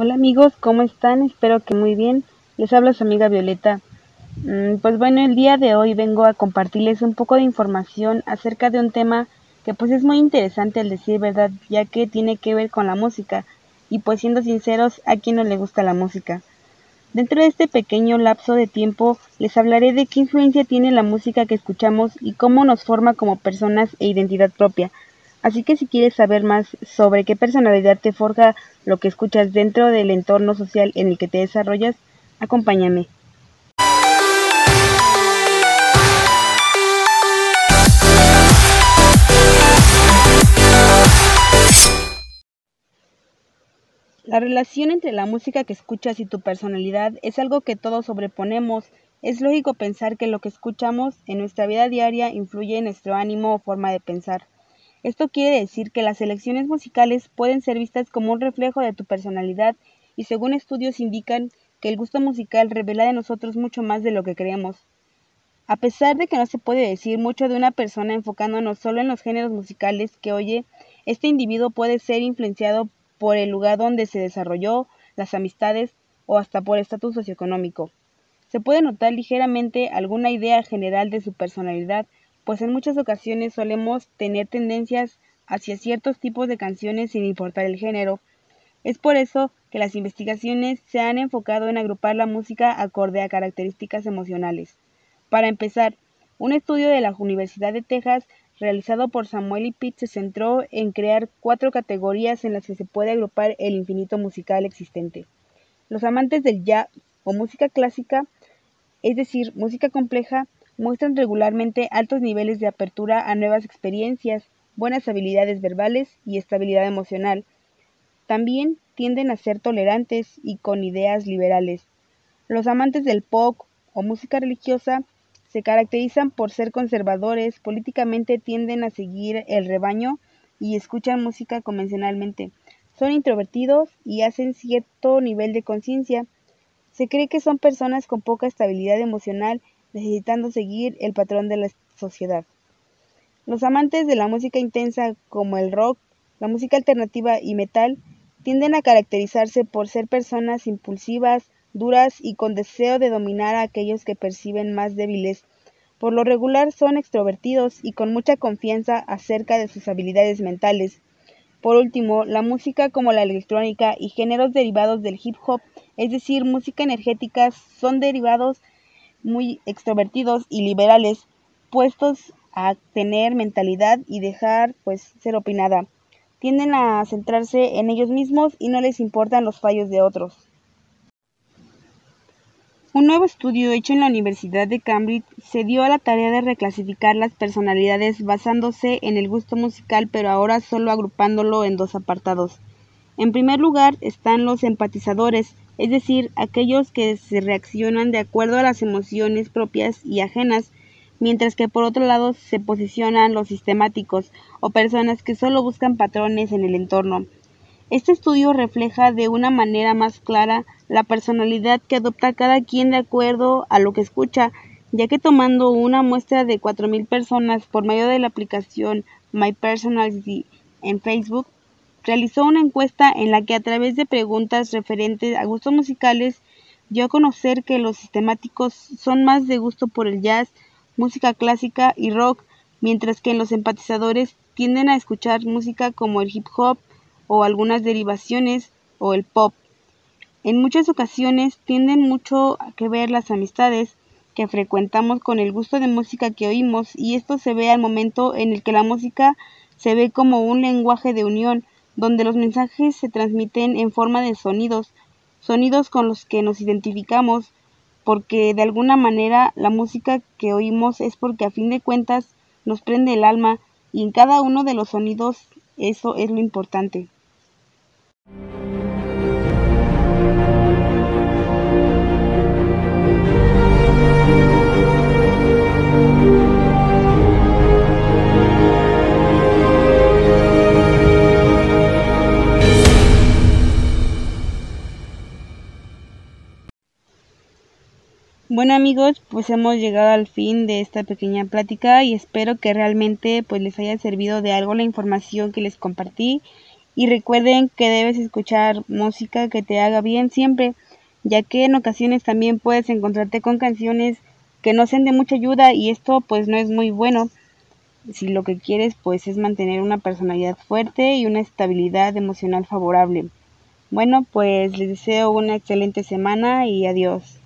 amigos, ¿cómo están? Espero que muy bien. Les habla su amiga Violeta. Mm, pues bueno, el día de hoy vengo a compartirles un poco de información acerca de un tema que pues es muy interesante al decir verdad, ya que tiene que ver con la música. Y pues siendo sinceros, a quien no le gusta la música. Dentro de este pequeño lapso de tiempo les hablaré de qué influencia tiene la música que escuchamos y cómo nos forma como personas e identidad propia. Así que si quieres saber más sobre qué personalidad te forja lo que escuchas dentro del entorno social en el que te desarrollas, acompáñame. La relación entre la música que escuchas y tu personalidad es algo que todos sobreponemos. Es lógico pensar que lo que escuchamos en nuestra vida diaria influye en nuestro ánimo o forma de pensar. Esto quiere decir que las selecciones musicales pueden ser vistas como un reflejo de tu personalidad y según estudios indican que el gusto musical revela de nosotros mucho más de lo que creemos. A pesar de que no se puede decir mucho de una persona enfocándonos solo en los géneros musicales que oye, este individuo puede ser influenciado por el lugar donde se desarrolló, las amistades o hasta por estatus socioeconómico. Se puede notar ligeramente alguna idea general de su personalidad pues en muchas ocasiones solemos tener tendencias hacia ciertos tipos de canciones sin importar el género. Es por eso que las investigaciones se han enfocado en agrupar la música acorde a características emocionales. Para empezar, un estudio de la Universidad de Texas realizado por Samuel y Pitt se centró en crear cuatro categorías en las que se puede agrupar el infinito musical existente. Los amantes del jazz o música clásica, es decir, música compleja, muestran regularmente altos niveles de apertura a nuevas experiencias, buenas habilidades verbales y estabilidad emocional. También tienden a ser tolerantes y con ideas liberales. Los amantes del pop o música religiosa se caracterizan por ser conservadores, políticamente tienden a seguir el rebaño y escuchan música convencionalmente. Son introvertidos y hacen cierto nivel de conciencia. Se cree que son personas con poca estabilidad emocional necesitando seguir el patrón de la sociedad. Los amantes de la música intensa como el rock, la música alternativa y metal tienden a caracterizarse por ser personas impulsivas, duras y con deseo de dominar a aquellos que perciben más débiles. Por lo regular son extrovertidos y con mucha confianza acerca de sus habilidades mentales. Por último, la música como la electrónica y géneros derivados del hip hop, es decir, música energética, son derivados muy extrovertidos y liberales, puestos a tener mentalidad y dejar pues ser opinada. Tienden a centrarse en ellos mismos y no les importan los fallos de otros. Un nuevo estudio hecho en la Universidad de Cambridge se dio a la tarea de reclasificar las personalidades basándose en el gusto musical, pero ahora solo agrupándolo en dos apartados. En primer lugar están los empatizadores, es decir, aquellos que se reaccionan de acuerdo a las emociones propias y ajenas, mientras que por otro lado se posicionan los sistemáticos o personas que solo buscan patrones en el entorno. Este estudio refleja de una manera más clara la personalidad que adopta cada quien de acuerdo a lo que escucha, ya que tomando una muestra de 4.000 personas por medio de la aplicación My Personality en Facebook, realizó una encuesta en la que a través de preguntas referentes a gustos musicales dio a conocer que los sistemáticos son más de gusto por el jazz, música clásica y rock, mientras que los empatizadores tienden a escuchar música como el hip hop o algunas derivaciones o el pop. En muchas ocasiones tienden mucho a que ver las amistades que frecuentamos con el gusto de música que oímos y esto se ve al momento en el que la música se ve como un lenguaje de unión donde los mensajes se transmiten en forma de sonidos, sonidos con los que nos identificamos, porque de alguna manera la música que oímos es porque a fin de cuentas nos prende el alma y en cada uno de los sonidos eso es lo importante. Bueno amigos, pues hemos llegado al fin de esta pequeña plática y espero que realmente pues les haya servido de algo la información que les compartí y recuerden que debes escuchar música que te haga bien siempre, ya que en ocasiones también puedes encontrarte con canciones que no sean de mucha ayuda y esto pues no es muy bueno si lo que quieres pues es mantener una personalidad fuerte y una estabilidad emocional favorable. Bueno, pues les deseo una excelente semana y adiós.